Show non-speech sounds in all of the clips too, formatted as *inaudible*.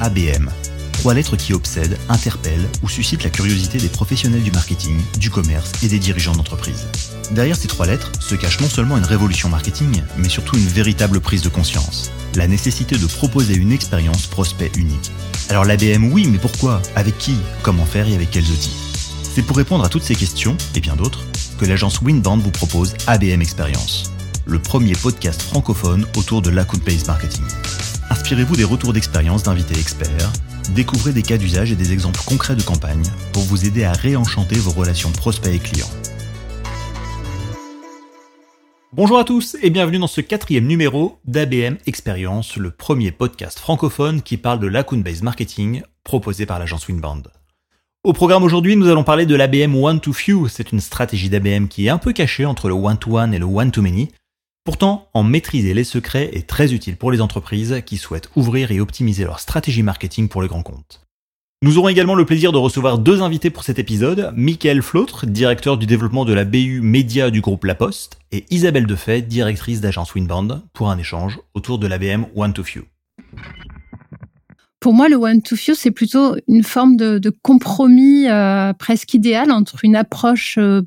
ABM. Trois lettres qui obsèdent, interpellent ou suscitent la curiosité des professionnels du marketing, du commerce et des dirigeants d'entreprise. Derrière ces trois lettres se cache non seulement une révolution marketing, mais surtout une véritable prise de conscience. La nécessité de proposer une expérience prospect unique. Alors l'ABM oui, mais pourquoi? Avec qui? Comment faire et avec quels outils? C'est pour répondre à toutes ces questions, et bien d'autres, que l'agence Winband vous propose ABM Experience, le premier podcast francophone autour de l'account-based marketing. Inspirez-vous des retours d'expérience d'invités experts, découvrez des cas d'usage et des exemples concrets de campagne pour vous aider à réenchanter vos relations prospects et clients. Bonjour à tous et bienvenue dans ce quatrième numéro d'ABM Experience, le premier podcast francophone qui parle de l'account-based marketing proposé par l'agence Winband. Au programme aujourd'hui, nous allons parler de l'ABM One-to-Few. C'est une stratégie d'ABM qui est un peu cachée entre le one-to-one et le one-to-many. Pourtant, en maîtriser les secrets est très utile pour les entreprises qui souhaitent ouvrir et optimiser leur stratégie marketing pour les grands comptes. Nous aurons également le plaisir de recevoir deux invités pour cet épisode, Michael Flautre, directeur du développement de la BU Média du groupe La Poste, et Isabelle Defay, directrice d'agence Winband, pour un échange autour de l'ABM One-to-Few. Pour moi, le one-to-few, c'est plutôt une forme de, compromis euh, presque idéal entre une approche euh,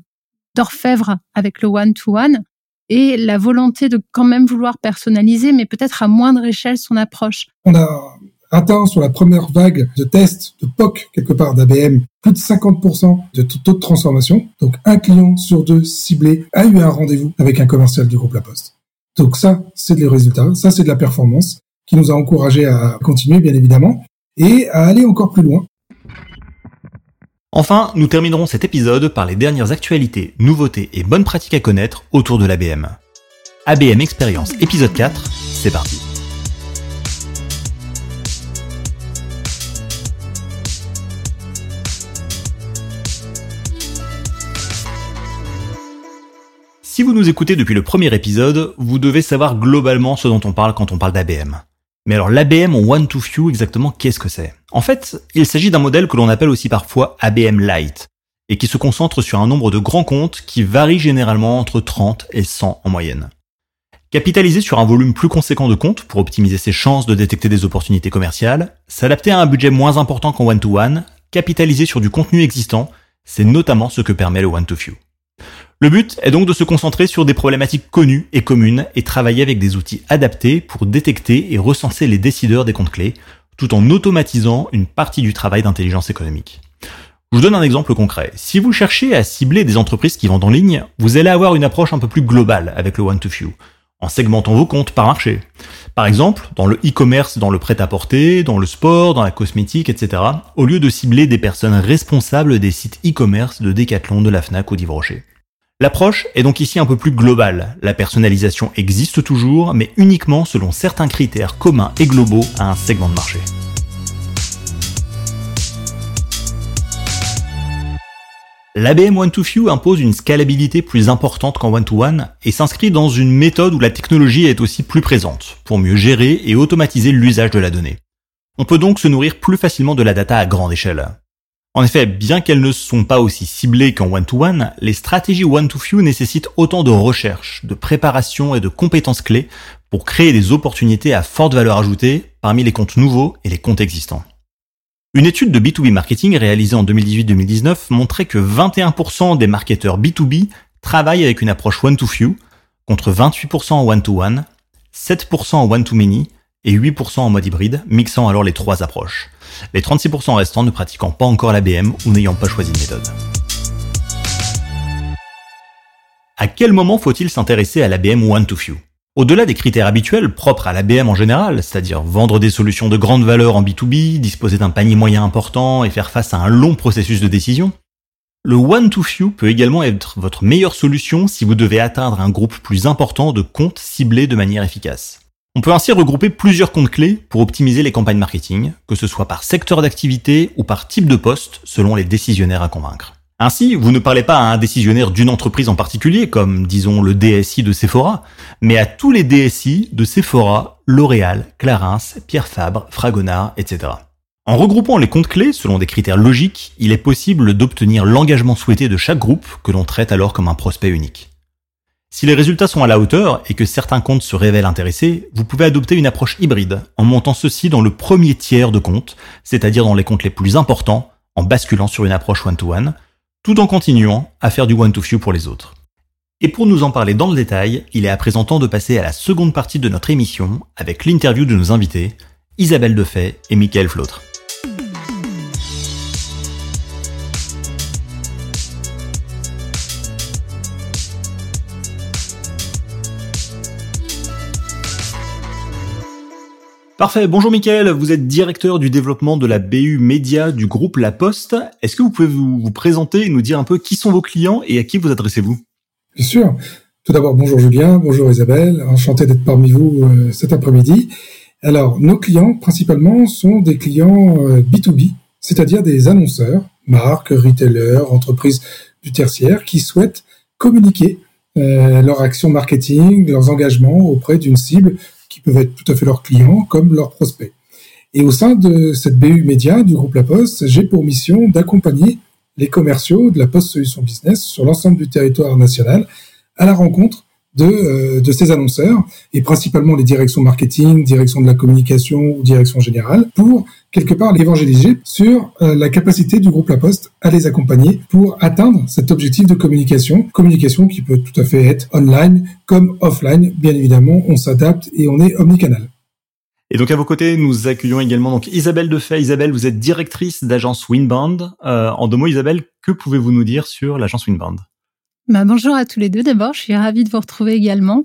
d'orfèvre avec le one-to-one et la volonté de quand même vouloir personnaliser, mais peut-être à moindre échelle son approche. On a atteint sur la première vague de tests de POC quelque part d'ABM plus de 50% de taux de transformation. Donc un client sur deux ciblé a eu un rendez-vous avec un commercial du groupe La Poste. Donc ça, c'est des résultats, ça c'est de la performance qui nous a encouragés à continuer, bien évidemment, et à aller encore plus loin. Enfin, nous terminerons cet épisode par les dernières actualités, nouveautés et bonnes pratiques à connaître autour de l'ABM. ABM Expérience épisode 4, c'est parti. Si vous nous écoutez depuis le premier épisode, vous devez savoir globalement ce dont on parle quand on parle d'ABM. Mais alors l'ABM en one-to-few, exactement qu'est-ce que c'est? En fait, il s'agit d'un modèle que l'on appelle aussi parfois ABM Lite, et qui se concentre sur un nombre de grands comptes qui varie généralement entre 30 et 100 en moyenne. Capitaliser sur un volume plus conséquent de comptes pour optimiser ses chances de détecter des opportunités commerciales, s'adapter à un budget moins important qu'en one-to-one, capitaliser sur du contenu existant, c'est notamment ce que permet le one-to-few. Le but est donc de se concentrer sur des problématiques connues et communes et travailler avec des outils adaptés pour détecter et recenser les décideurs des comptes clés, tout en automatisant une partie du travail d'intelligence économique. Je vous donne un exemple concret. Si vous cherchez à cibler des entreprises qui vendent en ligne, vous allez avoir une approche un peu plus globale avec le one-to-few, en segmentant vos comptes par marché. Par exemple, dans le e-commerce, dans le prêt-à-porter, dans le sport, dans la cosmétique, etc., au lieu de cibler des personnes responsables des sites e-commerce de Decathlon, de la FNAC ou d'Yves. L'approche est donc ici un peu plus globale. La personnalisation existe toujours, mais uniquement selon certains critères communs et globaux à un segment de marché. L'ABM One-to-Few impose une scalabilité plus importante qu'en One-to-One et s'inscrit dans une méthode où la technologie est aussi plus présente, pour mieux gérer et automatiser l'usage de la donnée. On peut donc se nourrir plus facilement de la data à grande échelle. En effet, bien qu'elles ne sont pas aussi ciblées qu'en one-to-one, les stratégies one-to-few nécessitent autant de recherche, de préparation et de compétences clés pour créer des opportunités à forte valeur ajoutée parmi les comptes nouveaux et les comptes existants. Une étude de B2B marketing réalisée en 2018-2019 montrait que 21% des marketeurs B2B travaillent avec une approche one-to-few, contre 28% en one-to-one, 7% en one-to-many et 8% en mode hybride, mixant alors les trois approches. Les 36% restants ne pratiquant pas encore l'ABM ou n'ayant pas choisi de méthode. À quel moment faut-il s'intéresser à l'ABM one-to-few Au-delà des critères habituels propres à l'ABM en général, c'est-à-dire vendre des solutions de grande valeur en B2B, disposer d'un panier moyen important et faire face à un long processus de décision, le one-to-few peut également être votre meilleure solution si vous devez atteindre un groupe plus important de comptes ciblés de manière efficace. On peut ainsi regrouper plusieurs comptes clés pour optimiser les campagnes marketing, que ce soit par secteur d'activité ou par type de poste, selon les décisionnaires à convaincre. Ainsi, vous ne parlez pas à un décisionnaire d'une entreprise en particulier, comme disons le DSI de Sephora, mais à tous les DSI de Sephora, L'Oréal, Clarins, Pierre Fabre, Fragonard, etc. En regroupant les comptes clés selon des critères logiques, il est possible d'obtenir l'engagement souhaité de chaque groupe que l'on traite alors comme un prospect unique. Si les résultats sont à la hauteur et que certains comptes se révèlent intéressés, vous pouvez adopter une approche hybride en montant ceci dans le premier tiers de compte, c'est-à-dire dans les comptes les plus importants, en basculant sur une approche one-to-one, tout en continuant à faire du one-to-few pour les autres. Et pour nous en parler dans le détail, il est à présent temps de passer à la seconde partie de notre émission avec l'interview de nos invités, Isabelle Defay et Michael Flautre. Parfait. Bonjour Mickaël, vous êtes directeur du développement de la BU Média du groupe La Poste. Est-ce que vous pouvez vous, vous, présenter et nous dire un peu qui sont vos clients et à qui vous adressez-vous? Bien sûr. Tout d'abord, bonjour Julien, bonjour Isabelle, enchanté d'être parmi vous euh, cet après-midi. Alors, nos clients principalement sont des clients B2B, euh, c'est-à-dire des annonceurs, marques, retailers, entreprises du tertiaire qui souhaitent communiquer euh, leur action marketing, leurs engagements auprès d'une cible qui peuvent être tout à fait leurs clients comme leurs prospects. Et au sein de cette BU Média du groupe La Poste, j'ai pour mission d'accompagner les commerciaux de la Poste Solutions Business sur l'ensemble du territoire national à la rencontre de, euh, de ces annonceurs et principalement les directions marketing, direction de la communication ou direction générale pour quelque part l'évangéliser sur euh, la capacité du groupe La Poste à les accompagner pour atteindre cet objectif de communication, communication qui peut tout à fait être online comme offline, bien évidemment, on s'adapte et on est omnicanal. Et donc à vos côtés, nous accueillons également donc Isabelle Defay. Isabelle, vous êtes directrice d'agence Winband. Euh, en deux mots, Isabelle, que pouvez-vous nous dire sur l'agence Winband? Bah, bonjour à tous les deux. D'abord, je suis ravie de vous retrouver également.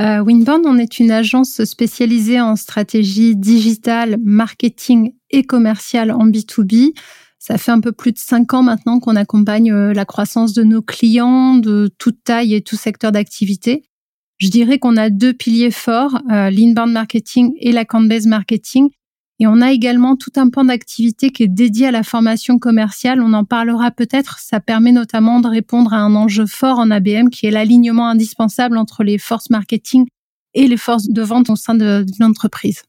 Euh, Winband, on est une agence spécialisée en stratégie digitale, marketing et commerciale en B2B. Ça fait un peu plus de cinq ans maintenant qu'on accompagne euh, la croissance de nos clients de toute taille et tout secteur d'activité. Je dirais qu'on a deux piliers forts, euh, l'inbound marketing et l'account-based marketing, et on a également tout un pan d'activité qui est dédié à la formation commerciale. On en parlera peut-être. Ça permet notamment de répondre à un enjeu fort en ABM qui est l'alignement indispensable entre les forces marketing et les forces de vente au sein d'une entreprise.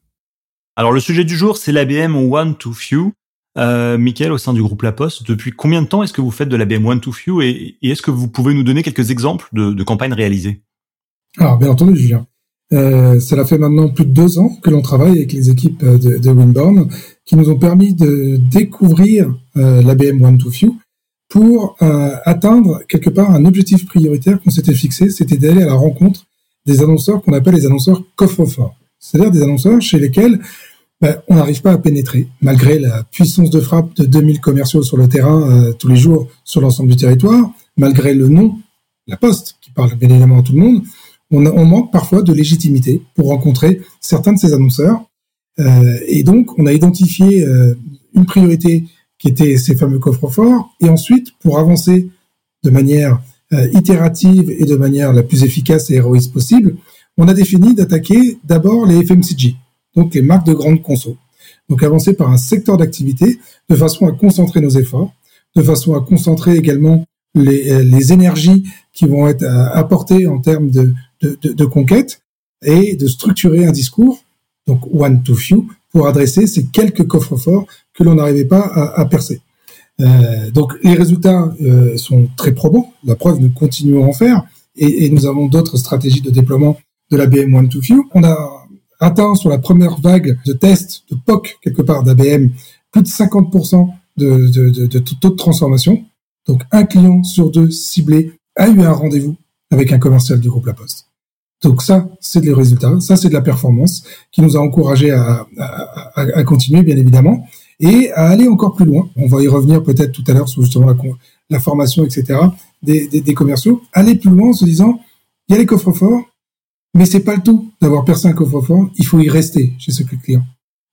Alors le sujet du jour, c'est l'ABM One to Few. Euh, Michael, au sein du groupe La Poste, depuis combien de temps est-ce que vous faites de l'ABM One to Few et, est-ce que vous pouvez nous donner quelques exemples de, campagnes réalisées? Alors bien entendu, Julien. Euh, cela fait maintenant plus de deux ans que l'on travaille avec les équipes de, de Winborn qui nous ont permis de découvrir euh, l'ABM One to Few pour euh, atteindre quelque part un objectif prioritaire qu'on s'était fixé, c'était d'aller à la rencontre des annonceurs qu'on appelle les annonceurs coffre-fort, c'est-à-dire des annonceurs chez lesquels ben, on n'arrive pas à pénétrer, malgré la puissance de frappe de 2000 commerciaux sur le terrain euh, tous les jours sur l'ensemble du territoire, malgré le nom, la poste, qui parle bien à tout le monde, on, manque parfois de légitimité pour rencontrer certains de ces annonceurs. Euh, et donc, on a identifié euh, une priorité qui était ces fameux coffres forts. Et ensuite, pour avancer de manière itérative et de manière la plus efficace et héroïste possible, on a défini d'attaquer d'abord les FMCG, donc les marques de grande conso. Donc avancer par un secteur d'activité de façon à concentrer nos efforts, de façon à concentrer également les, les énergies qui vont être apportées en termes de, conquête et de structurer un discours, donc one to few, pour adresser ces quelques coffres forts que l'on n'arrivait pas à, percer. Euh, donc les résultats euh, sont très probants. La preuve, nous continuons à en faire et, nous avons d'autres stratégies de déploiement de la BM One to Few. A atteint sur la première vague de tests de POC quelque part d'ABM plus de 50% de, taux de transformation. Donc un client sur deux ciblé a eu un rendez-vous avec un commercial du groupe La Poste. Donc ça, c'est des résultats, ça c'est de la performance qui nous a encouragé à, continuer, bien évidemment, et à aller encore plus loin. On va y revenir peut-être tout à l'heure sur justement la, formation, etc. Des, des, des, commerciaux. Aller plus loin en se disant, il y a les coffres forts, mais c'est pas le tout d'avoir percé un coffre fort. Il faut y rester chez ce client.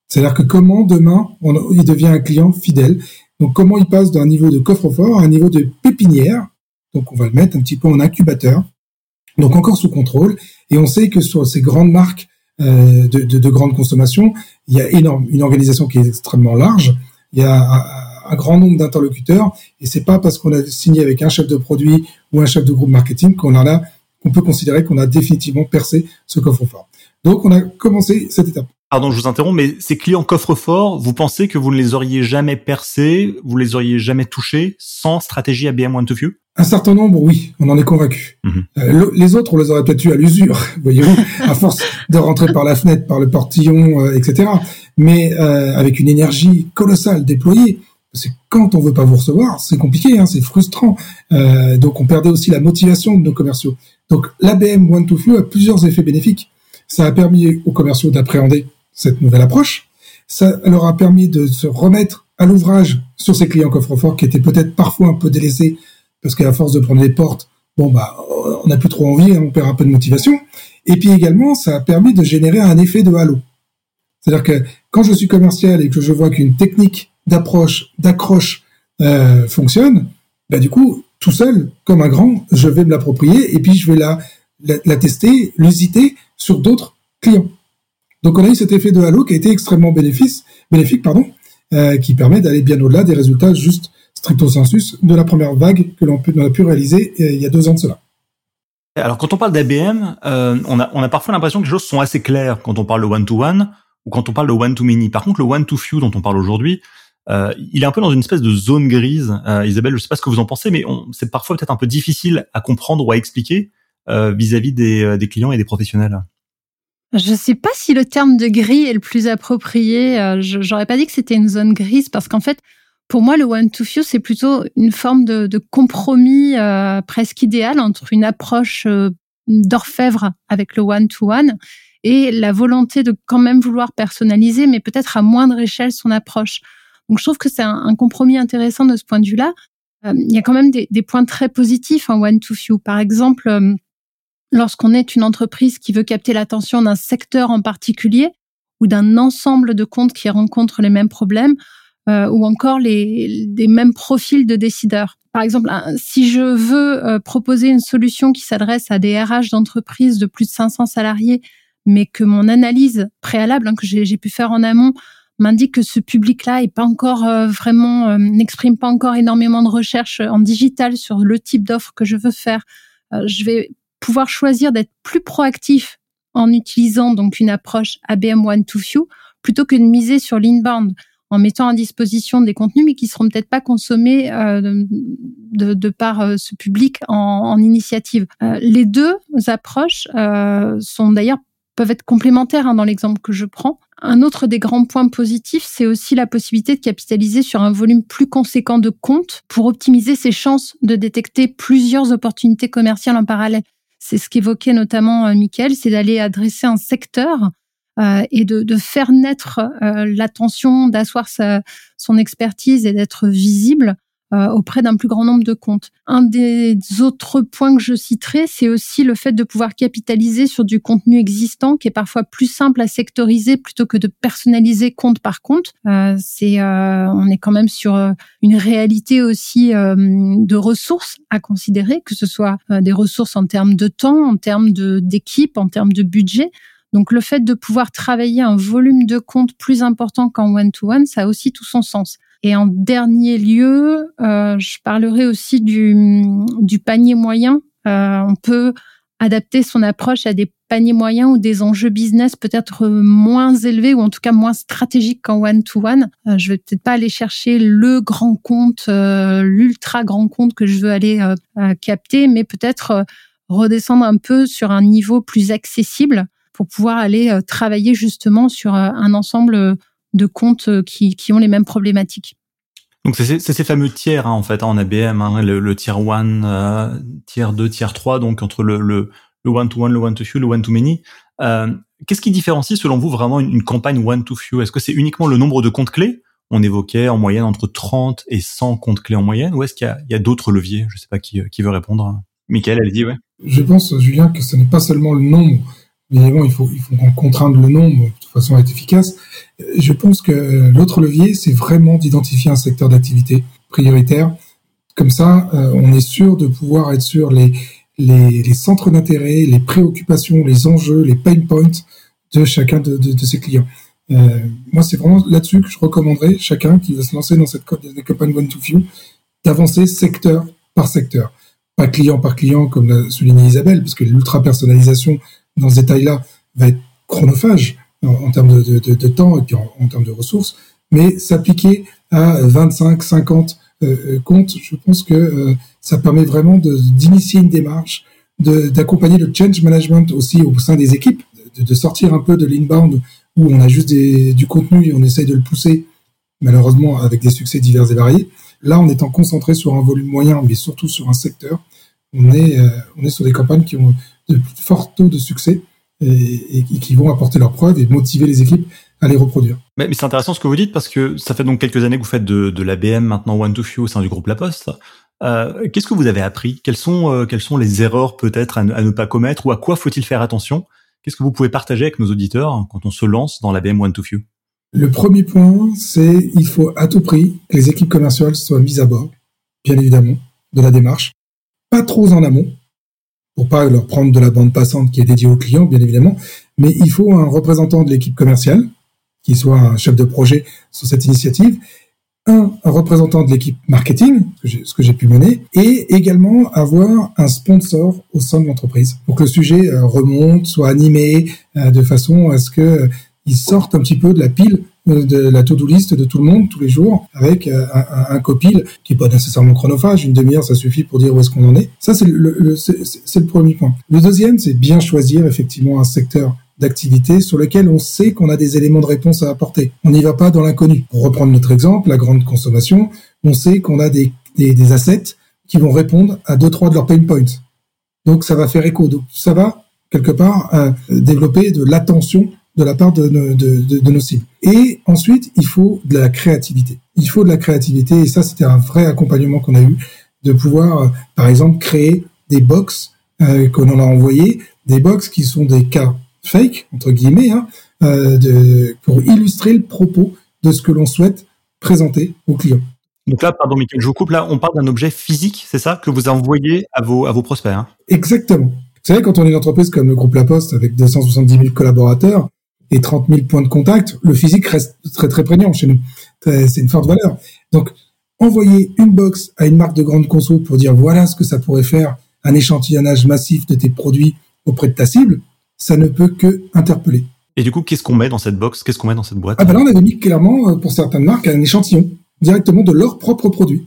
C'est-à-dire que comment demain il devient un client fidèle. Donc comment il passe d'un niveau de coffre fort à un niveau de pépinière? Donc on va le mettre un petit peu en incubateur donc encore sous contrôle. Et on sait que sur ces grandes marques euh, de, de, de, grande consommation, il y a une organisation qui est extrêmement large. Il y a un, un grand nombre d'interlocuteurs, et c'est pas parce qu'on a signé avec un chef de produit ou un chef de groupe marketing qu'on en a, qu'on peut considérer qu'on a définitivement percé ce coffre-fort. Donc on a commencé cette étape. Pardon, je vous interromps, mais ces clients coffre-fort, vous pensez que vous ne les auriez jamais percés, vous les auriez jamais touchés sans stratégie ABM One to Few? Un certain nombre, oui, on en est convaincu. Mhm. Euh, les autres, on les aurait peut-être eu à l'usure, *laughs* voyez-vous, à force de rentrer par la fenêtre, par le portillon, euh, etc. Mais euh, avec une énergie colossale déployée. Que quand on veut pas vous recevoir, c'est compliqué, hein, c'est frustrant. Euh, donc on perdait aussi la motivation de nos commerciaux. Donc l'ABM One to Few a plusieurs effets bénéfiques. Ça a permis aux commerciaux d'appréhender cette nouvelle approche. Ça leur a permis de se remettre à l'ouvrage sur ces clients coffre-fort qui étaient peut-être parfois un peu délaissés parce qu'à force de prendre les portes, bon bah on n'a plus trop envie, hein, on perd un peu de motivation. Et puis également, ça a permis de générer un effet de halo. C'est-à-dire que quand je suis commercial et que je vois qu'une technique d'approche, d'accroche euh, fonctionne, bah du coup, tout seul, comme un grand, je vais me l'approprier et puis je vais la, tester, l'usiter sur d'autres clients. Donc on a eu cet effet de halo qui a été extrêmement bénéfice, bénéfique, pardon, euh, qui permet d'aller bien au-delà des résultats juste stricto sensus de la première vague que l'on a pu réaliser euh, il y a deux ans de cela. Alors quand on parle d'ABM, euh, on, a, parfois l'impression que les choses sont assez claires quand on parle de one-to-one ou quand on parle de one-to-many. Par contre, le one-to-few dont on parle aujourd'hui, euh, il est un peu dans une espèce de zone grise. Euh, Isabelle, je sais pas ce que vous en pensez, mais c'est parfois peut-être un peu difficile à comprendre ou à expliquer euh, vis-à-vis des, des clients et des professionnels. Je ne sais pas si le terme de gris est le plus approprié. Je J'aurais pas dit que c'était une zone grise parce qu'en fait, pour moi, le one to few, c'est plutôt une forme de, de compromis euh, presque idéal entre une approche euh, d'orfèvre avec le one to one et la volonté de quand même vouloir personnaliser, mais peut-être à moindre échelle son approche. Donc, je trouve que c'est un, compromis intéressant de ce point de vue-là. Euh, il y a quand même des, points très positifs en one to few. Par exemple, euh, lorsqu'on est une entreprise qui veut capter l'attention d'un secteur en particulier ou d'un ensemble de comptes qui rencontrent les mêmes problèmes, euh, ou encore les, mêmes profils de décideurs. Par exemple, si je veux proposer une solution qui s'adresse à des RH d'entreprises de plus de 500 salariés, mais que mon analyse préalable hein, que j'ai pu faire en amont m'indique que ce public-là est pas encore euh, vraiment euh, n'exprime pas encore énormément de recherche en digital sur le type d'offre que je veux faire, euh, je vais pouvoir choisir d'être plus proactif en utilisant donc une approche ABM one to few plutôt que de miser sur l'inbound en mettant à disposition des contenus, mais qui seront peut-être pas consommés euh, de, de, par euh, ce public en, en initiative. Euh, les deux approches euh, sont d'ailleurs peuvent être complémentaires hein, dans l'exemple que je prends. Un autre des grands points positifs, c'est aussi la possibilité de capitaliser sur un volume plus conséquent de comptes pour optimiser ses chances de détecter plusieurs opportunités commerciales en parallèle. C'est ce qu'évoquait notamment euh, Michael, c'est d'aller adresser un secteur euh, et de, de, faire naître euh, l'attention, d'asseoir son expertise et d'être visible auprès d'un plus grand nombre de comptes. Un des autres points que je citerai, c'est aussi le fait de pouvoir capitaliser sur du contenu existant qui est parfois plus simple à sectoriser plutôt que de personnaliser compte par compte. Euh, c'est, euh, on est quand même sur une réalité aussi de ressources à considérer, que ce soit des ressources en termes de temps, en termes de d'équipe, en termes de budget. Donc le fait de pouvoir travailler un volume de compte plus important qu'en one-to-one, ça a aussi tout son sens. Et en dernier lieu, euh, je parlerai aussi du, du panier moyen. Euh, on peut adapter son approche à des paniers moyens ou des enjeux business peut-être moins élevés ou en tout cas moins stratégiques qu'en one-to-one. Euh, je vais peut-être pas aller chercher le grand compte, euh, l'ultra grand compte que je veux aller euh, capter, mais peut-être redescendre un peu sur un niveau plus accessible pour pouvoir aller euh, travailler justement sur euh, un ensemble de comptes euh, qui, qui ont les mêmes problématiques. Donc c'est ces fameux tiers hein, en fait en ABM, hein, le, le, tier 1, euh, tier 2, tier 3, donc entre le, le, le one to one, le one to few, le one to many. Euh, Qu'est-ce qui différencie selon vous vraiment une, une campagne one to few? Est-ce que c'est uniquement le nombre de comptes clés? On évoquait en moyenne entre 30 et 100 comptes clés en moyenne, ou est-ce qu'il y, y, a, d'autres leviers? Je sais pas qui, qui veut répondre. Michael, elle dit ouais. Je pense, Julien, que ce n'est pas seulement le nombre Évidemment, il faut, il faut contraindre le nombre de façon à être efficace. Je pense que l'autre levier, c'est vraiment d'identifier un secteur d'activité prioritaire. Comme ça, euh, on est sûr de pouvoir être sur les, les, centres d'intérêt, les préoccupations, les enjeux, les pain points de chacun de ses clients. Euh, moi, c'est vraiment là-dessus que je recommanderais chacun qui veut se lancer dans cette campagne One to Few d'avancer secteur par secteur, pas client par client comme l'a souligné Isabelle, parce que l'ultra personnalisation dans ce détail-là va être chronophage en, termes de, temps et puis en, termes de ressources, mais s'appliquer à 25, 50 compte, je pense que ça permet vraiment d'initier une démarche, d'accompagner le change management aussi au sein des équipes, de, sortir un peu de l'inbound où on a juste du contenu et on essaye de le pousser, malheureusement avec des succès divers et variés. Là, en étant concentré sur un volume moyen, mais surtout sur un secteur, on est, euh, on est sur des campagnes qui ont de forts taux de succès et, et, qui vont apporter leurs preuves et motiver les équipes à les reproduire. Mais, mais c'est intéressant ce que vous dites parce que ça fait donc quelques années que vous faites de, de l'ABM, maintenant One to Few au sein du groupe La Poste. Euh, Qu'est-ce que vous avez appris? Quelles sont, euh, quelles sont les erreurs peut-être à, à, ne pas commettre ou à quoi faut-il faire attention? Qu'est-ce que vous pouvez partager avec nos auditeurs quand on se lance dans l'ABM One to Few? Le premier point, c'est il faut à tout prix que les équipes commerciales soient mises à bord, bien évidemment, de la démarche. Pas trop en amont, pour pas leur prendre de la bande passante qui est dédiée aux clients, bien évidemment, mais il faut un représentant de l'équipe commerciale, qui soit un chef de projet sur cette initiative, un, représentant de l'équipe marketing, ce que j'ai pu mener, et également avoir un sponsor au sein de l'entreprise pour que le sujet euh, remonte, soit animé euh, de façon à ce que euh, il sorte un petit peu de la pile de la to-do list de tout le monde tous les jours avec un, un, copil qui est pas nécessairement chronophage. Une demi-heure, ça suffit pour dire où est-ce qu'on en est. Ça, c'est le, c'est le premier point. Le deuxième, c'est bien choisir effectivement un secteur d'activité sur lequel on sait qu'on a des éléments de réponse à apporter. On n'y va pas dans l'inconnu. Pour reprendre notre exemple, la grande consommation, on sait qu'on a des, des, des, assets qui vont répondre à deux, trois de leurs pain points. Donc ça va faire écho. Donc ça va, quelque part, euh, développer de l'attention de la part de, de, de, de, nos cibles. Et ensuite, il faut de la créativité. Il faut de la créativité, et ça, c'était un vrai accompagnement qu'on a eu, de pouvoir, euh, par exemple, créer des box euh, qu'on en a envoyé, des box qui sont des cas fake, entre guillemets, hein, euh, de, pour illustrer le propos de ce que l'on souhaite présenter aux clients. Donc là, pardon, Michael, je vous coupe là, on parle d'un objet physique, c'est ça, que vous envoyez à vos, à vos prospects hein? Exactement. Vous savez, quand on est une entreprise comme le groupe La Poste, avec 270 000 collaborateurs et 30 000 points de contact, le physique reste très très prégnant chez nous. C'est une forte valeur. Donc, envoyer une box à une marque de grande conso pour dire voilà ce que ça pourrait faire, un échantillonnage massif de tes produits auprès de ta cible, ça ne peut que interpeller. Et du coup, qu'est-ce qu'on met dans cette box? Qu'est-ce qu'on met dans cette boîte? Ah ben là, on avait mis clairement, euh, pour certaines marques, un échantillon directement de leurs propres produits.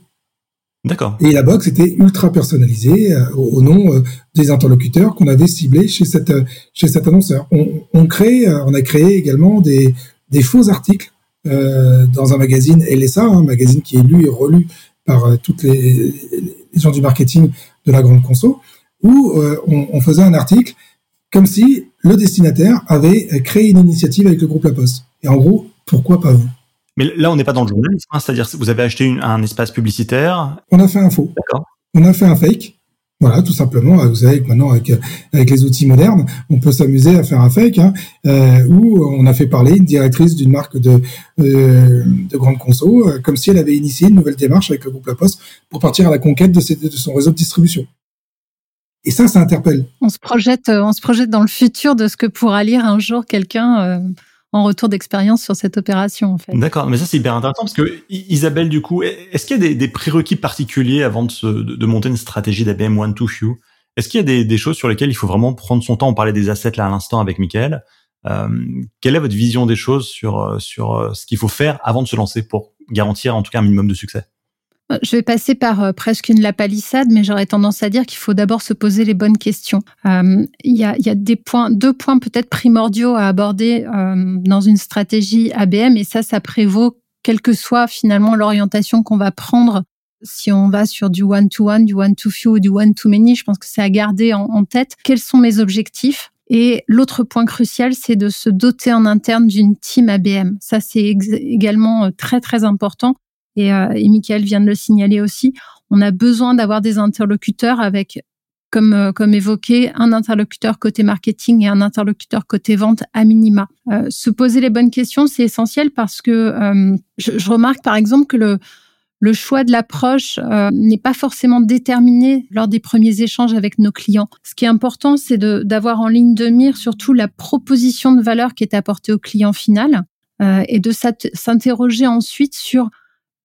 Et la box était ultra personnalisée euh, au, nom euh, des interlocuteurs qu'on avait ciblés chez cette chez cet annonceur. On, crée, on a créé également des, des faux articles dans un magazine LSA, un magazine qui est lu et relu par toutes les, les, gens du marketing de la grande conso, où on, on faisait un article comme si le destinataire avait créé une initiative avec le groupe La Poste. Et en gros, pourquoi pas vous? Mais là, on n'est pas dans le journalisme, hein, c'est-à-dire vous avez acheté un espace publicitaire. On a fait un faux. D'accord. On a fait un fake. Voilà, tout simplement. Vous savez que maintenant, avec, avec les outils modernes, on peut s'amuser à faire un fake, hein, euh, où on a fait parler une directrice d'une marque de, euh, de grande conso, euh, comme si elle avait initié une nouvelle démarche avec le groupe La Poste pour partir à la conquête de, ses, de son réseau de distribution. Et ça, ça interpelle. On se projette, on se projette dans le futur de ce que pourra lire un jour quelqu'un euh, en retour d'expérience sur cette opération, en fait. D'accord, mais ça c'est hyper intéressant parce que Isabelle, du coup, est-ce qu'il y a des, prérequis particuliers avant de, se, de, de monter une stratégie d'ABM One to Few? Est-ce qu'il y a des, des, choses sur lesquelles il faut vraiment prendre son temps? On parlait des assets là à l'instant avec Michael. Euh, quelle est votre vision des choses sur euh, sur euh, ce qu'il faut faire avant de se lancer pour garantir en tout cas un minimum de succès? Je vais passer par euh, presque une lapalissade, mais j'aurais tendance à dire qu'il faut d'abord se poser les bonnes questions. Euh, il y, a, y, a, des points, deux points peut-être primordiaux à aborder euh, dans une stratégie ABM, et ça, ça prévaut quelle que soit finalement l'orientation qu'on va prendre. Si on va sur du one-to-one, du one-to-few ou du one-to-many, je pense que c'est à garder en, en tête. Quels sont mes objectifs et l'autre point crucial, c'est de se doter en interne d'une team ABM. Ça, c'est également très, très important et, euh, et Michael vient de le signaler aussi, on a besoin d'avoir des interlocuteurs avec comme, euh, comme évoqué, un interlocuteur côté marketing et un interlocuteur côté vente à minima. Euh, se poser les bonnes questions, c'est essentiel parce que euh, je, je, remarque par exemple que le, le choix de l'approche euh, n'est pas forcément déterminé lors des premiers échanges avec nos clients. Ce qui est important, c'est d'avoir en ligne de mire surtout la proposition de valeur qui est apportée au client final euh, et de s'interroger ensuite sur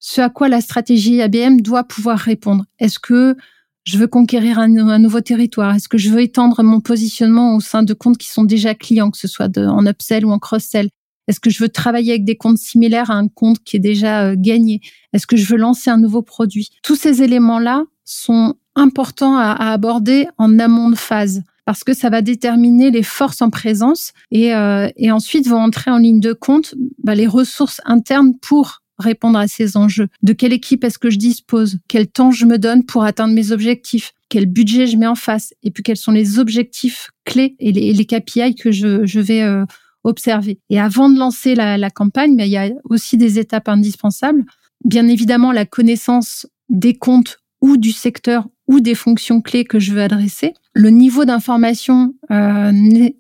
ce à quoi la stratégie ABM doit pouvoir répondre. Est-ce que je veux conquérir un, nouveau territoire? Est-ce que je veux étendre mon positionnement au sein de comptes qui sont déjà clients, que ce soit en upsell ou en cross-sell? Est-ce que je veux travailler avec des comptes similaires à un compte qui est déjà euh, gagné? Est-ce que je veux lancer un nouveau produit? Tous ces éléments-là sont importants à, aborder en amont de phase parce que ça va déterminer les forces en présence et, euh, et ensuite vont entrer en ligne de compte bah, les ressources internes pour répondre à ces enjeux. De quelle équipe est-ce que je dispose? Quel temps je me donne pour atteindre mes objectifs? Quel budget je mets en face? Et puis quels sont les objectifs clés et les, KPI que je, vais euh, observer? Et avant de lancer la, campagne, mais il y a aussi des étapes indispensables. Bien évidemment, la connaissance des comptes ou du secteur des fonctions clés que je veux adresser, le niveau d'information euh,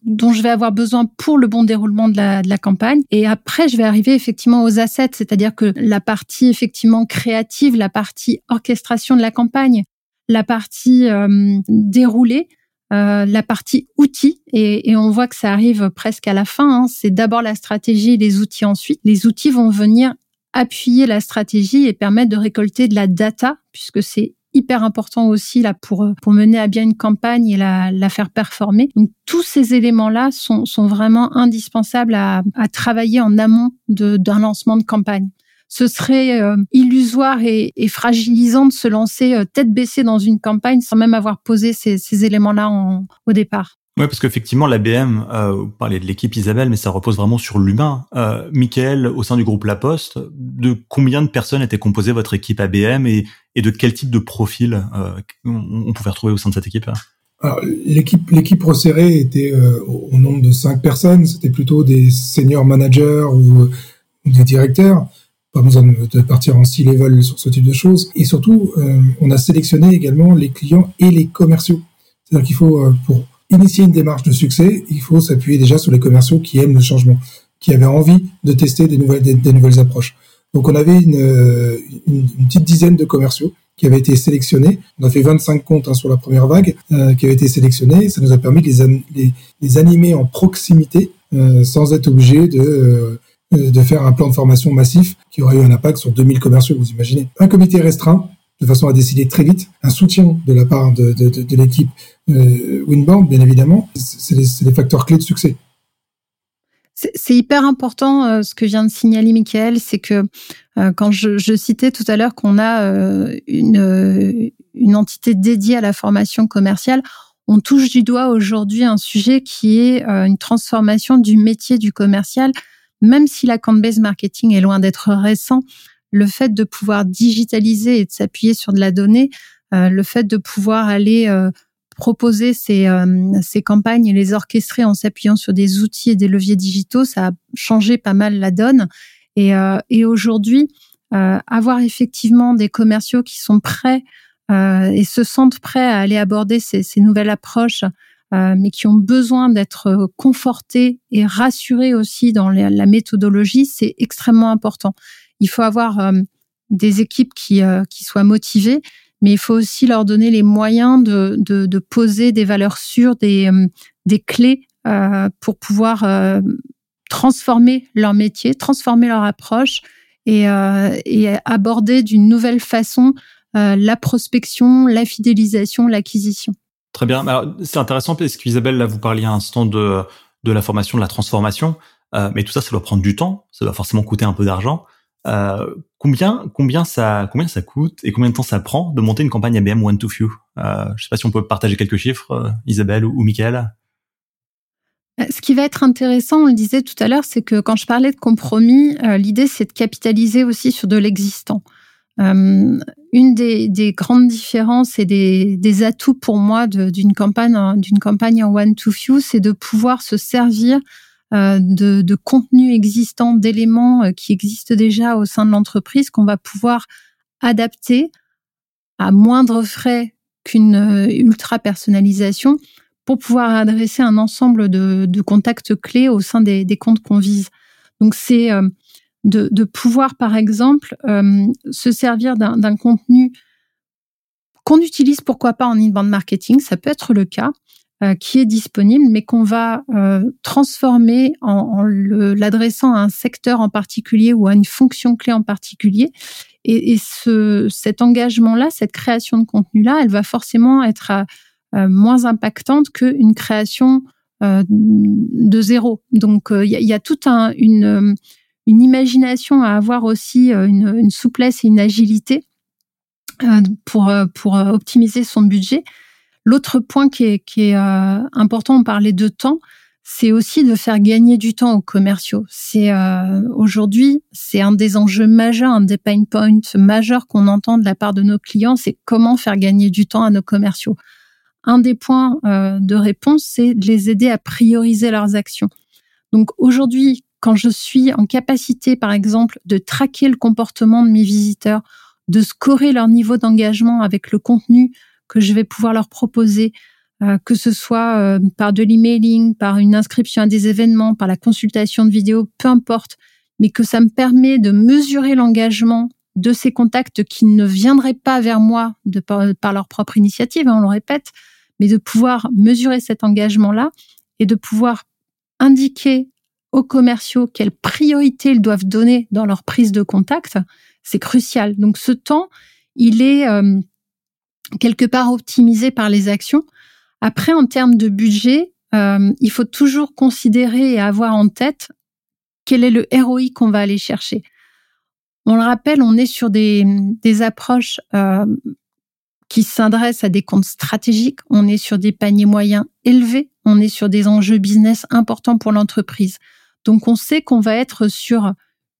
dont je vais avoir besoin pour le bon déroulement de la, de la campagne. Et après, je vais arriver effectivement aux assets, c'est-à-dire que la partie effectivement créative, la partie orchestration de la campagne, la partie euh, déroulée, euh, la partie outils et, et, on voit que ça arrive presque à la fin. Hein. C'est d'abord la stratégie et les outils ensuite. Les outils vont venir appuyer la stratégie et permettre de récolter de la data puisque c'est hyper important aussi là pour pour mener à bien une campagne et la, la faire performer. Donc tous ces éléments-là sont, sont vraiment indispensables à, à travailler en amont d'un lancement de campagne ce serait euh, illusoire et, fragilisant de se lancer euh, tête baissée dans une campagne sans même avoir posé ces, éléments-là au départ. Oui, parce qu'effectivement, l'ABM, euh, vous parlez de l'équipe Isabelle, mais ça repose vraiment sur l'humain. Euh, Michael, au sein du groupe La Poste, de combien de personnes était composée votre équipe ABM et, et de quel type de profil euh, on, pouvait retrouver au sein de cette équipe L'équipe l'équipe resserrée était au nombre de cinq personnes. C'était plutôt des senior managers ou, des directeurs pas besoin de partir en six level sur ce type de choses. Et surtout, euh, on a sélectionné également les clients et les commerciaux. C'est-à-dire qu'il faut, euh, pour initier une démarche de succès, il faut s'appuyer déjà sur les commerciaux qui aiment le changement, qui avaient envie de tester des nouvelles, approches. Donc on avait une, euh, petite dizaine de commerciaux qui avaient été sélectionnés. On a fait 25 comptes hein, sur la première vague qui avaient été sélectionnés. Ça nous a permis de les, animer en proximité sans être obligé de de faire un plan de formation massif qui aurait eu un impact sur 2000 commerciaux, vous imaginez. Un comité restreint, de façon à décider très vite, un soutien de la part de, l'équipe euh, bien évidemment, c'est les, facteurs clés de succès. C'est hyper important euh, ce que vient de signaler Michael, c'est que euh, quand je, citais tout à l'heure qu'on a euh, une, entité dédiée à la formation commerciale, on touche du doigt aujourd'hui un sujet qui est une transformation du métier du commercial. Même si la based marketing est loin d'être récent, le fait de pouvoir digitaliser et de s'appuyer sur de la donnée, euh, le fait de pouvoir aller euh, proposer ces, euh, ces campagnes et les orchestrer en s'appuyant sur des outils et des leviers digitaux, ça a changé pas mal la donne. Et, et aujourd'hui, avoir effectivement des commerciaux qui sont prêts et se sentent prêts à aller aborder ces, ces nouvelles approches euh, mais qui ont besoin d'être euh, confortés et rassurés aussi dans la méthodologie, c'est extrêmement important. Il faut avoir euh, des équipes qui, qui soient motivées, mais il faut aussi leur donner les moyens de, de, poser des valeurs sûres, des, des clés pour pouvoir transformer leur métier, transformer leur approche et, et aborder d'une nouvelle façon la prospection, la fidélisation, l'acquisition. Très bien. C'est intéressant parce qu'Isabelle, là, vous parliez un instant de, de la formation, de la transformation. Euh, mais tout ça, ça doit prendre du temps. Ça doit forcément coûter un peu d'argent. Euh, combien, combien ça, combien ça coûte et combien de temps ça prend de monter une campagne ABM One to Few? Euh, Je sais pas si on peut partager quelques chiffres, euh, Isabelle ou, ou Michael. Euh, ce qui va être intéressant, on le disait tout à l'heure, c'est que quand je parlais de compromis, l'idée c'est de capitaliser aussi sur de l'existant. Une des, des, grandes différences et des, des atouts pour moi d'une campagne, d'une campagne en one to few, c'est de pouvoir se servir de, de contenus existants, d'éléments euh, qui existent déjà au sein de l'entreprise qu'on va pouvoir adapter à moindre frais qu'une euh, ultra personnalisation pour pouvoir adresser un ensemble de, de contacts clés au sein des, des comptes qu'on vise. Donc c'est de, de pouvoir, par exemple, euh, se servir d'un contenu qu'on utilise, pourquoi pas en inbound marketing, ça peut être le cas, euh, qui est disponible, mais qu'on va euh, transformer en, en l'adressant à un secteur en particulier ou à une fonction clé en particulier. Et, et ce, cet engagement-là, cette création de contenu-là, elle va forcément être moins impactante qu'une création de zéro. Donc il y, a, y, a toute un, une, une imagination à avoir aussi, une, une souplesse et une agilité pour, pour optimiser son budget. L'autre point qui est, qui est important, on parlait de temps, c'est aussi de faire gagner du temps aux commerciaux. C'est euh, aujourd'hui, c'est un des enjeux majeurs, un des pain points majeurs qu'on entend de la part de nos clients, c'est comment faire gagner du temps à nos commerciaux. Un des points euh, de réponse, c'est de les aider à prioriser leurs actions. Donc aujourd'hui, quand je suis en capacité, par exemple, de traquer le comportement de mes visiteurs, de scorer leur niveau d'engagement avec le contenu que je vais pouvoir leur proposer, euh, que ce soit euh, par de l'emailing, par une inscription à des événements, par la consultation de vidéos, peu importe, mais que ça me permet de mesurer l'engagement de ces contacts qui ne viendraient pas vers moi par, leur propre initiative, hein, on le répète, mais de pouvoir mesurer cet engagement-là et de pouvoir indiquer aux commerciaux quelles priorités ils doivent donner dans leur prise de contact, c'est crucial. Donc ce temps, il est euh, quelque part optimisé par les actions. Après, en termes de budget, euh, il faut toujours considérer et avoir en tête quel est le ROI qu'on va aller chercher. On le rappelle, on est sur des, des approches euh, qui s'adressent à des comptes stratégiques, on est sur des paniers moyens élevés, on est sur des enjeux business importants pour l'entreprise. Donc on sait qu'on va être sur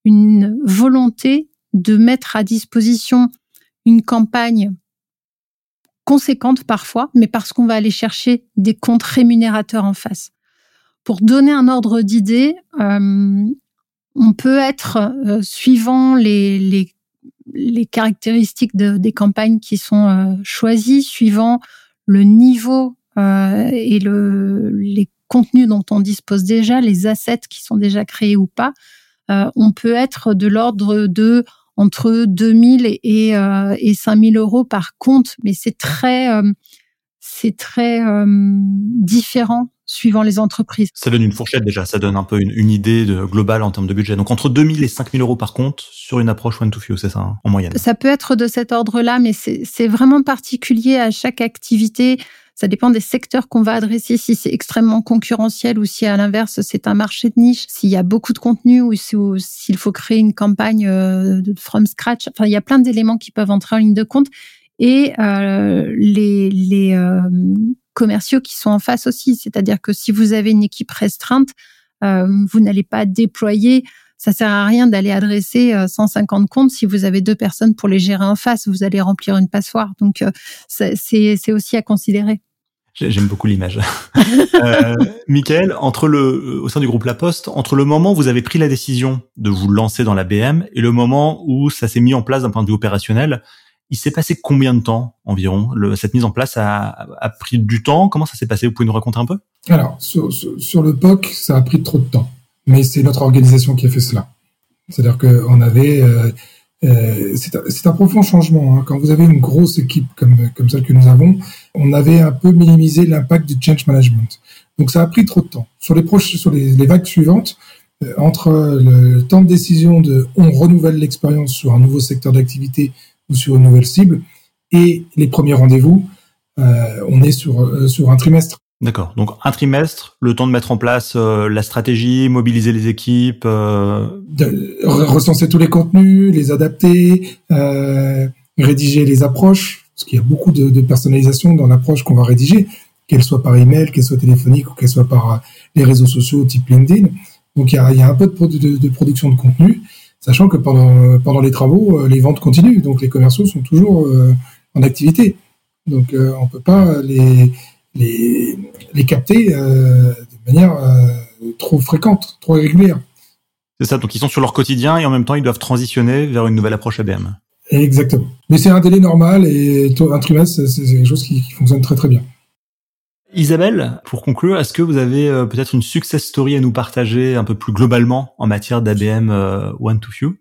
une volonté de mettre à disposition une campagne conséquente parfois, mais parce qu'on va aller chercher des comptes rémunérateurs en face. Pour donner un ordre d'idée, euh, on peut être, euh, suivant les, les, les caractéristiques de, des campagnes qui sont euh, choisies, suivant le niveau et le, les contenus dont on dispose déjà, les assets qui sont déjà créés ou pas, on peut être de l'ordre de entre 2000 et, euh, et 5000 euros par compte, mais c'est très, euh, c'est très euh, différent suivant les entreprises. Ça donne une fourchette déjà, ça donne un peu une, idée de, globale en termes de budget. Donc entre 2000 et 5000 euros par compte sur une approche one to few, c'est ça, hein, en moyenne. Ça peut être de cet ordre-là, mais c'est vraiment particulier à chaque activité. Ça dépend des secteurs qu'on va adresser, si c'est extrêmement concurrentiel ou si à l'inverse c'est un marché de niche, s'il y a beaucoup de contenu ou s'il faut créer une campagne euh, de from scratch. Enfin, il y a plein d'éléments qui peuvent entrer en ligne de compte et euh, les, euh, commerciaux qui sont en face aussi. C'est-à-dire que si vous avez une équipe restreinte, euh, vous n'allez pas déployer ça sert à rien d'aller adresser 150 comptes si vous avez deux personnes pour les gérer en face. Vous allez remplir une passoire. Donc, c'est aussi à considérer. J'aime beaucoup l'image. *laughs* euh, Michael, entre le, au sein du groupe La Poste, entre le moment où vous avez pris la décision de vous lancer dans la BM et le moment où ça s'est mis en place d'un point de vue opérationnel, il s'est passé combien de temps environ? Le, Cette mise en place a, a, pris du temps? Comment ça s'est passé? Vous pouvez nous raconter un peu? Alors, sur, sur, le POC, ça a pris trop de temps. Mais c'est notre organisation qui a fait cela. C'est-à-dire qu'on avait... Euh, euh, c'est un, un, profond changement. Hein. Quand vous avez une grosse équipe comme, comme celle que nous avons, on avait un peu minimisé l'impact du change management. Donc ça a pris trop de temps. Sur les, proches, sur les, vagues suivantes, euh, entre le temps de décision de on renouvelle l'expérience sur un nouveau secteur d'activité ou sur une nouvelle cible. Et les premiers rendez-vous, euh, on est sur, euh, sur un trimestre. D'accord. Donc un trimestre, le temps de mettre en place euh, la stratégie, mobiliser les équipes, de recenser tous les contenus, les adapter, rédiger les approches, parce qu'il y a beaucoup de, de personnalisation dans l'approche qu'on va rédiger, qu'elle soit par email, qu'elle soit téléphonique ou qu'elle soit par les réseaux sociaux type LinkedIn. Donc il y a, y a un peu de, production de contenu sachant que pendant, pendant les travaux, euh, les ventes continuent, donc les commerciaux sont toujours euh, en activité. Donc euh, on peut pas les, les, les capter de manière trop fréquente, trop régulière. C'est ça, donc ils sont sur leur quotidien et en même temps ils doivent transitionner vers une nouvelle approche ABM. Exactement. Mais c'est un délai normal et un trimestre, c'est quelque chose qui, qui fonctionne très très bien. Isabelle, pour conclure, est-ce que vous avez euh, peut-être une success story à nous partager un peu plus globalement en matière d'ABM euh, One to Few?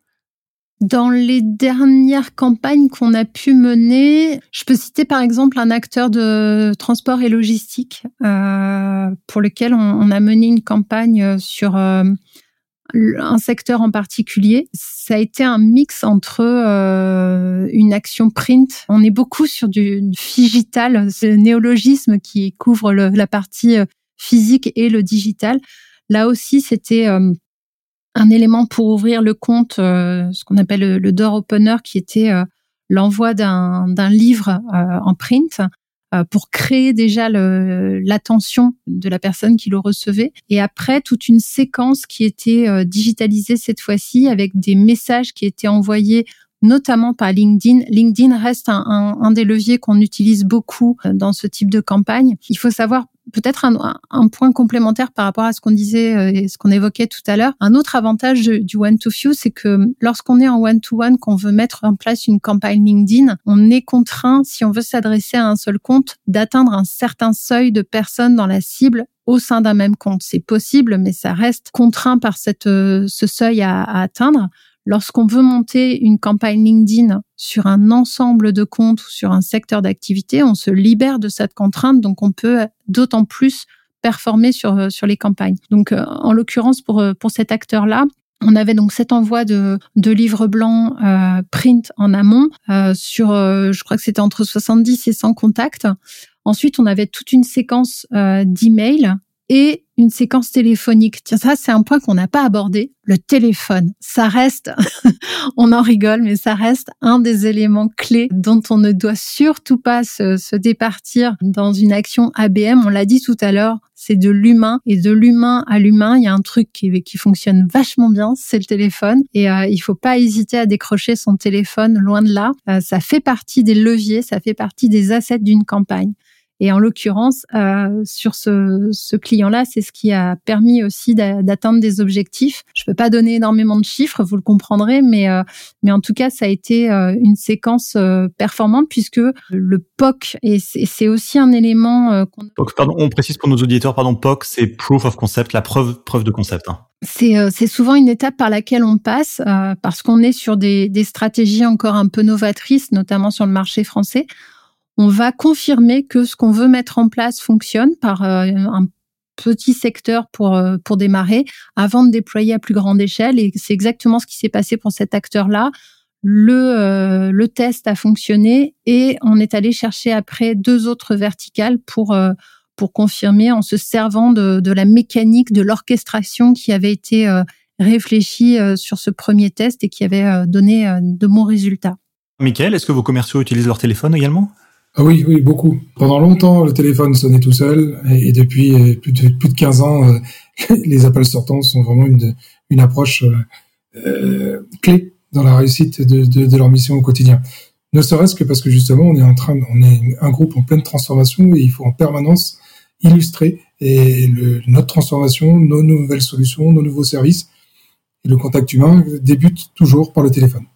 Dans les dernières campagnes qu'on a pu mener, je peux citer par exemple un acteur de transport et logistique euh, pour lequel on, a mené une campagne sur un secteur en particulier. Ça a été un mix entre euh, une action print. On est beaucoup sur du digital, ce néologisme qui couvre la partie euh, physique et le digital. Là aussi, c'était un élément pour ouvrir le compte, ce qu'on appelle le, door opener, qui était l'envoi d'un livre en print euh, pour créer déjà l'attention de la personne qui le recevait. Et après, toute une séquence qui était euh, digitalisée cette fois-ci avec des messages qui étaient envoyés notamment par LinkedIn. LinkedIn reste un, un, un des leviers qu'on utilise beaucoup euh, dans ce type de campagne. Il faut savoir peut-être un, un, point complémentaire par rapport à ce qu'on disait euh, et ce qu'on évoquait tout à l'heure. Un autre avantage du one-to-few, c'est que lorsqu'on est en one-to-one, qu'on veut mettre en place une campagne LinkedIn, on est contraint, si on veut s'adresser à un seul compte, d'atteindre un certain seuil de personnes dans la cible au sein d'un même compte. C'est possible, mais ça reste contraint par cette, euh, ce seuil à, à atteindre. Lorsqu'on veut monter une campagne LinkedIn sur un ensemble de comptes ou sur un secteur d'activité, on se libère de cette contrainte, donc on peut d'autant plus performer sur, sur les campagnes. Donc, euh, en l'occurrence, pour, pour cet acteur-là, on avait donc cet envoi de, de livres blancs euh, print en amont euh, sur, je crois que c'était entre 70 et 100 contacts. Ensuite, on avait toute une séquence d'emails et une séquence téléphonique. Tiens, ça, c'est un point qu'on n'a pas abordé. Le téléphone, ça reste, *laughs* on en rigole, mais ça reste un des éléments clés dont on ne doit surtout pas se, se départir dans une action ABM. On l'a dit tout à l'heure, c'est de l'humain et de l'humain à l'humain. Il y a un truc qui, qui fonctionne vachement bien, c'est le téléphone. Et euh, il faut pas hésiter à décrocher son téléphone, loin de là. Euh, ça fait partie des leviers, ça fait partie des assets d'une campagne. Et en l'occurrence, euh, sur ce, ce client-là, c'est ce qui a permis aussi d'atteindre des objectifs. Je peux pas donner énormément de chiffres, vous le comprendrez, mais euh, mais en tout cas, ça a été euh, une séquence performante puisque le POC et c'est aussi un élément. POC, pardon, on précise pour nos auditeurs, pardon, POC, c'est proof of concept, la preuve preuve de concept. Hein. C'est souvent une étape par laquelle on passe parce qu'on est sur des, des stratégies encore un peu novatrices, notamment sur le marché français on va confirmer que ce qu'on veut mettre en place fonctionne par euh, un petit secteur pour euh, pour démarrer avant de déployer à plus grande échelle et c'est exactement ce qui s'est passé pour cet acteur-là. Le euh, le test a fonctionné et on est allé chercher après deux autres verticales pour pour confirmer en se servant de, de la mécanique de l'orchestration qui avait été réfléchie sur ce premier test et qui avait donné de bons résultats. Michael, est-ce que vos commerciaux utilisent leur téléphone également? Ah oui, oui, beaucoup. Pendant longtemps, le téléphone sonnait tout seul, et, depuis euh, plus de, plus de 15 ans, euh, *laughs* les appels sortants sont vraiment une, une approche euh, clé dans la réussite de, de, de, leur mission au quotidien. Ne serait-ce que parce que justement, on est en train, on est un groupe en pleine transformation et il faut en permanence illustrer et le, notre transformation, nos nouvelles solutions, nos nouveaux services. Et le contact humain débute toujours par le téléphone.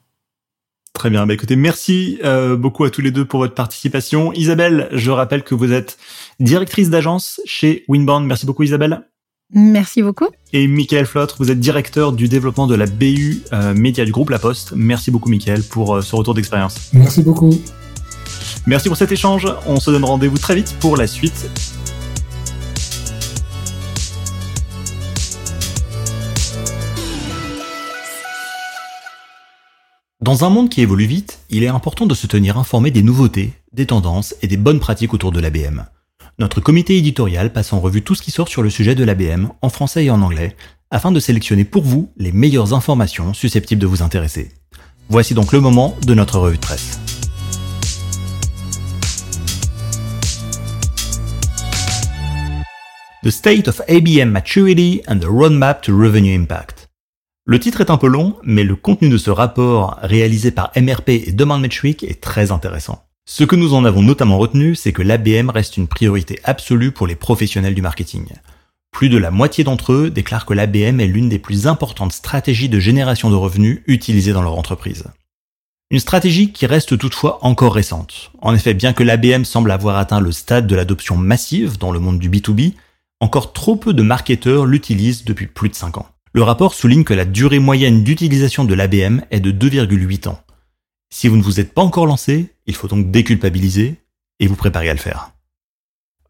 Très bien. Bah, écoutez, merci euh, beaucoup à tous les deux pour votre participation. Isabelle, je rappelle que vous êtes directrice d'agence chez Winbound. Merci beaucoup, Isabelle. Merci beaucoup. Et Michael Flotre, vous êtes directeur du développement de la BU euh, Média du groupe La Poste. Merci beaucoup, Michael, pour euh, ce retour d'expérience. Merci beaucoup. Merci pour cet échange. On se donne rendez-vous très vite pour la suite. Dans un monde qui évolue vite, il est important de se tenir informé des nouveautés, des tendances et des bonnes pratiques autour de l'ABM. Notre comité éditorial passe en revue tout ce qui sort sur le sujet de l'ABM en français et en anglais, afin de sélectionner pour vous les meilleures informations susceptibles de vous intéresser. Voici donc le moment de notre revue de presse. The State of ABM Maturity and the Roadmap to Revenue Impact. Le titre est un peu long, mais le contenu de ce rapport, réalisé par MRP et Demand Metric, est très intéressant. Ce que nous en avons notamment retenu, c'est que l'ABM reste une priorité absolue pour les professionnels du marketing. Plus de la moitié d'entre eux déclarent que l'ABM est l'une des plus importantes stratégies de génération de revenus utilisées dans leur entreprise. Une stratégie qui reste toutefois encore récente. En effet, bien que l'ABM semble avoir atteint le stade de l'adoption massive dans le monde du B2B, encore trop peu de marketeurs l'utilisent depuis plus de 5 ans. Le rapport souligne que la durée moyenne d'utilisation de l'ABM est de 2,8 ans. Si vous ne vous êtes pas encore lancé, il faut donc déculpabiliser et vous préparer à le faire.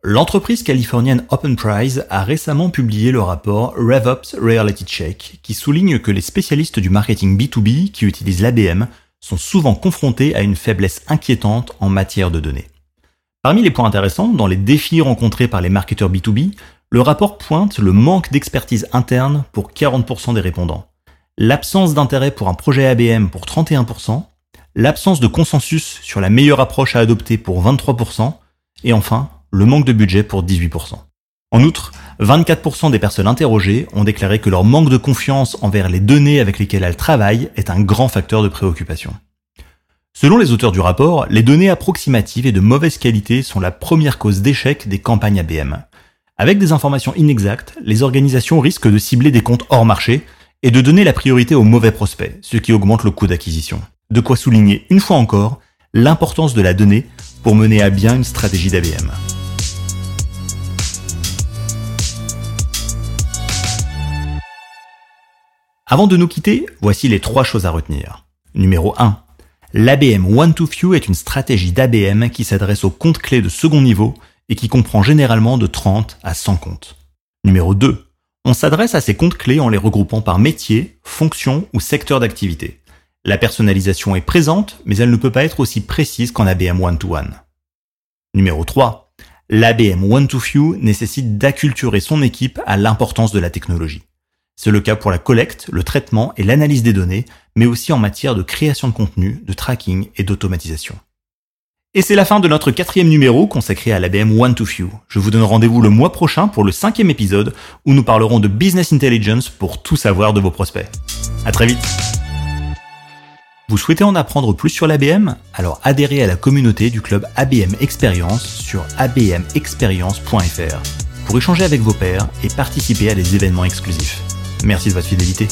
L'entreprise californienne OpenPrize a récemment publié le rapport RevOps Reality Check qui souligne que les spécialistes du marketing B2B qui utilisent l'ABM sont souvent confrontés à une faiblesse inquiétante en matière de données. Parmi les points intéressants, dans les défis rencontrés par les marketeurs B2B, Le rapport pointe le manque d'expertise interne pour 40% des répondants, l'absence d'intérêt pour un projet ABM pour 31%, l'absence de consensus sur la meilleure approche à adopter pour 23%, et enfin, le manque de budget pour 18%. En outre, 24% des personnes interrogées ont déclaré que leur manque de confiance envers les données avec lesquelles elles travaillent est un grand facteur de préoccupation. Selon les auteurs du rapport, les données approximatives et de mauvaise qualité sont la première cause d'échec des campagnes ABM. Avec des informations inexactes, les organisations risquent de cibler des comptes hors marché et de donner la priorité aux mauvais prospects, ce qui augmente le coût d'acquisition. De quoi souligner une fois encore l'importance de la donnée pour mener à bien une stratégie d'ABM. Avant de nous quitter, voici les trois choses à retenir. Numéro 1. L'ABM One-to-Few est une stratégie d'ABM qui s'adresse aux comptes clés de second niveau et qui comprend généralement de 30 à 100 comptes. Numéro 2. On s'adresse à ces comptes clés en les regroupant par métier, fonction ou secteur d'activité. La personnalisation est présente, mais elle ne peut pas être aussi précise qu'en ABM One-to-One. Numéro 3. L'ABM One-to-Few nécessite d'acculturer son équipe à l'importance de la technologie. C'est le cas pour la collecte, le traitement et l'analyse des données, mais aussi en matière de création de contenu, de tracking et d'automatisation. Et c'est la fin de notre quatrième numéro consacré à l'ABM One to Few. Je vous donne rendez-vous le mois prochain pour le cinquième épisode où nous parlerons de business intelligence pour tout savoir de vos prospects. À très vite. Vous souhaitez en apprendre plus sur l'ABM Alors adhérez à la communauté du club ABM Experience sur abmexperience.fr pour échanger avec vos pairs et participer à des événements exclusifs. Merci de votre fidélité.